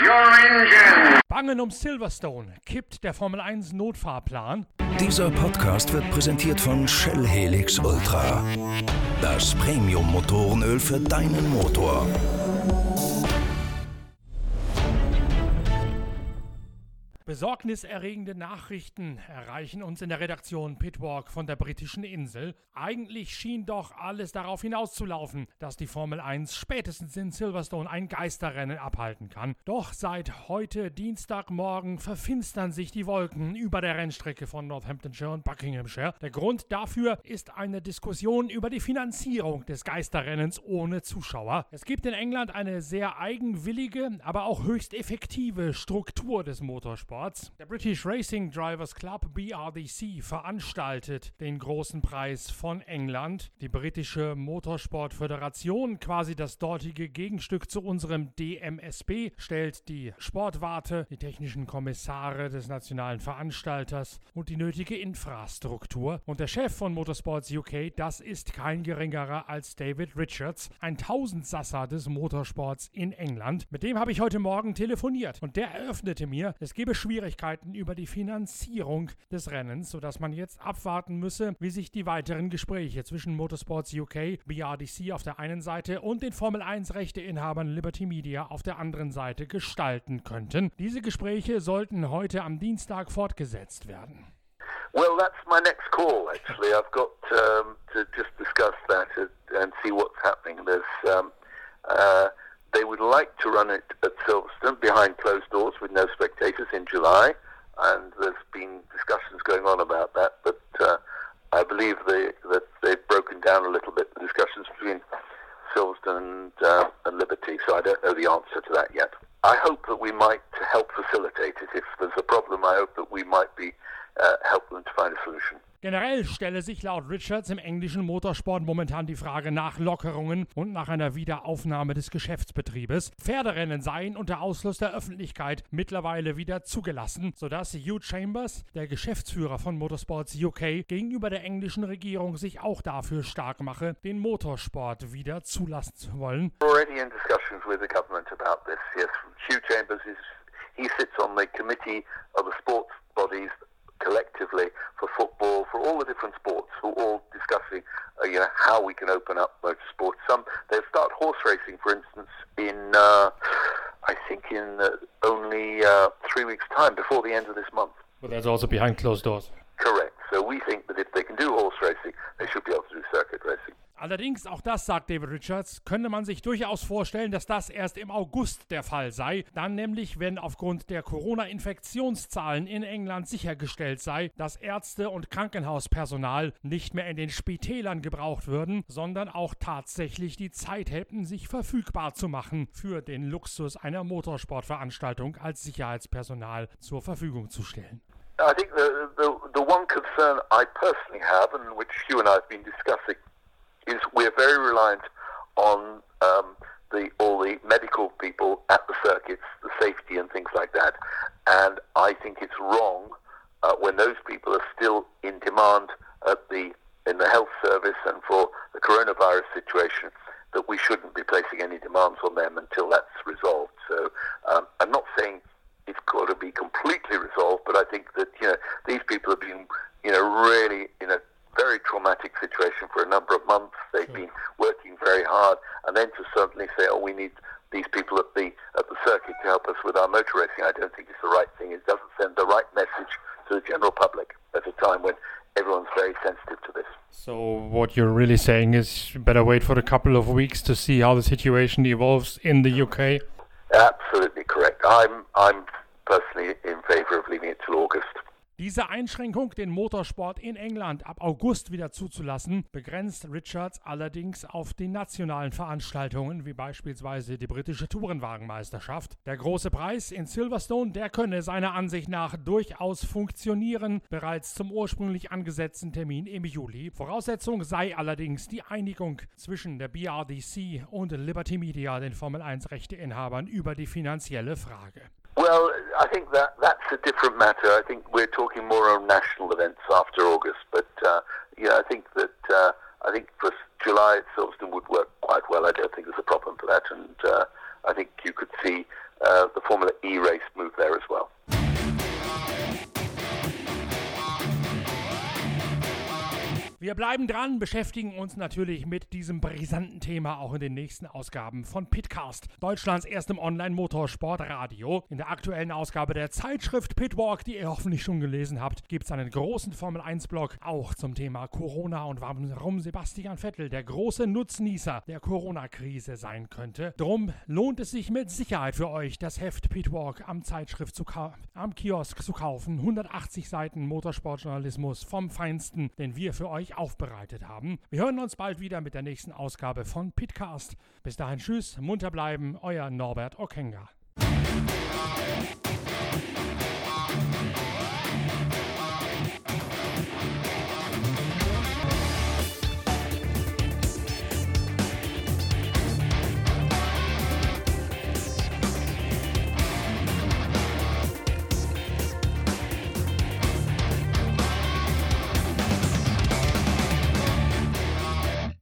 engine. Bangen um Silverstone. Kippt der Formel 1 Notfahrplan? Dieser Podcast wird präsentiert von Shell Helix Ultra. Das Premium-Motorenöl für deinen Motor. Besorgniserregende Nachrichten erreichen uns in der Redaktion Pitwalk von der britischen Insel. Eigentlich schien doch alles darauf hinauszulaufen, dass die Formel 1 spätestens in Silverstone ein Geisterrennen abhalten kann. Doch seit heute Dienstagmorgen verfinstern sich die Wolken über der Rennstrecke von Northamptonshire und Buckinghamshire. Der Grund dafür ist eine Diskussion über die Finanzierung des Geisterrennens ohne Zuschauer. Es gibt in England eine sehr eigenwillige, aber auch höchst effektive Struktur des Motorsports. Motorsports. Der British Racing Drivers Club BRDC veranstaltet den großen Preis von England. Die britische Motorsportföderation, quasi das dortige Gegenstück zu unserem DMSB, stellt die Sportwarte, die technischen Kommissare des nationalen Veranstalters und die nötige Infrastruktur. Und der Chef von Motorsports UK, das ist kein geringerer als David Richards, ein Tausendsasser des Motorsports in England. Mit dem habe ich heute Morgen telefoniert und der eröffnete mir, es gebe Schwierigkeiten über die Finanzierung des Rennens, sodass man jetzt abwarten müsse, wie sich die weiteren Gespräche zwischen Motorsports UK, BRDC auf der einen Seite und den Formel 1 Rechteinhabern Liberty Media auf der anderen Seite gestalten könnten. Diese Gespräche sollten heute am Dienstag fortgesetzt werden. Well, that's my next call. Actually, I've got um, to just discuss that and see what's happening. There's um, uh, They would like to run it at Silverstone behind closed doors with no spectators in July, and there's been discussions going on about that. But uh, I believe they, that they've broken down a little bit the discussions between Silverstone and, uh, and Liberty, so I don't know the answer to that yet. I hope that we might help facilitate it. If there's a problem, I hope that we might be uh, help them to find a solution. Generell stelle sich laut Richards im englischen Motorsport momentan die Frage nach Lockerungen und nach einer Wiederaufnahme des Geschäftsbetriebes. Pferderennen seien unter Ausschluss der Öffentlichkeit mittlerweile wieder zugelassen, sodass Hugh Chambers, der Geschäftsführer von Motorsports UK, gegenüber der englischen Regierung sich auch dafür stark mache, den Motorsport wieder zulassen zu wollen. Already in discussions with the government about this. Hugh Chambers is he sits on the committee of the sports bodies collectively for football, for all the different sports, who are all discussing, uh, you know, how we can open up motorsport. Some they'll start horse racing, for instance, in uh, I think in uh, only uh, three weeks' time, before the end of this month. But that's also behind closed doors. Correct. So we think that if they can do horse racing, they should be able to do circuit racing. Allerdings, auch das sagt David Richards, könnte man sich durchaus vorstellen, dass das erst im August der Fall sei. Dann nämlich, wenn aufgrund der Corona-Infektionszahlen in England sichergestellt sei, dass Ärzte und Krankenhauspersonal nicht mehr in den Spitälern gebraucht würden, sondern auch tatsächlich die Zeit hätten, sich verfügbar zu machen für den Luxus einer Motorsportveranstaltung als Sicherheitspersonal zur Verfügung zu stellen. I think the, the, the one concern I personally have, and which Hugh and I have been discussing, is we're very reliant on um, the all the medical people at the circuits, the safety and things like that. And I think it's wrong uh, when those people are still in demand at the in the health service and for the coronavirus situation that we shouldn't be placing any demands on them until that's resolved. So um, I'm not saying it's got to be completely resolved, but I think that you know these people have been you know really in a very traumatic situation for a number of months. They've sure. been working very hard, and then to suddenly say, "Oh, we need these people at the at the circuit to help us with our motor racing," I don't think it's the right thing. It doesn't send the right message to the general public at a time when everyone's very sensitive to this. So what you're really saying is, better wait for a couple of weeks to see how the situation evolves in the UK. Absolutely correct. I'm I'm personally in favour of leaving it till August. Diese Einschränkung, den Motorsport in England ab August wieder zuzulassen, begrenzt Richards allerdings auf die nationalen Veranstaltungen, wie beispielsweise die britische Tourenwagenmeisterschaft. Der große Preis in Silverstone, der könne seiner Ansicht nach durchaus funktionieren, bereits zum ursprünglich angesetzten Termin im Juli. Voraussetzung sei allerdings die Einigung zwischen der BRDC und Liberty Media, den Formel 1 Rechteinhabern, über die finanzielle Frage. Well, I think that that's a different matter. I think we're talking more on national events after August, but uh, yeah, I think that uh, I think for July Silverstone would work quite well. I don't think there's a problem for that, and uh, I think you could see uh, the Formula E race move there as well. Wir bleiben dran, beschäftigen uns natürlich mit diesem brisanten Thema auch in den nächsten Ausgaben von Pitcast, Deutschlands erstem Online-Motorsportradio. In der aktuellen Ausgabe der Zeitschrift Pitwalk, die ihr hoffentlich schon gelesen habt, gibt es einen großen Formel-1-Blog auch zum Thema Corona und warum Sebastian Vettel der große Nutznießer der Corona-Krise sein könnte. Drum lohnt es sich mit Sicherheit für euch, das Heft Pitwalk am Zeitschrift zu am Kiosk zu kaufen. 180 Seiten Motorsportjournalismus vom Feinsten, den wir für aufbereitet haben. Wir hören uns bald wieder mit der nächsten Ausgabe von Pitcast. Bis dahin tschüss, munter bleiben, euer Norbert Okenga.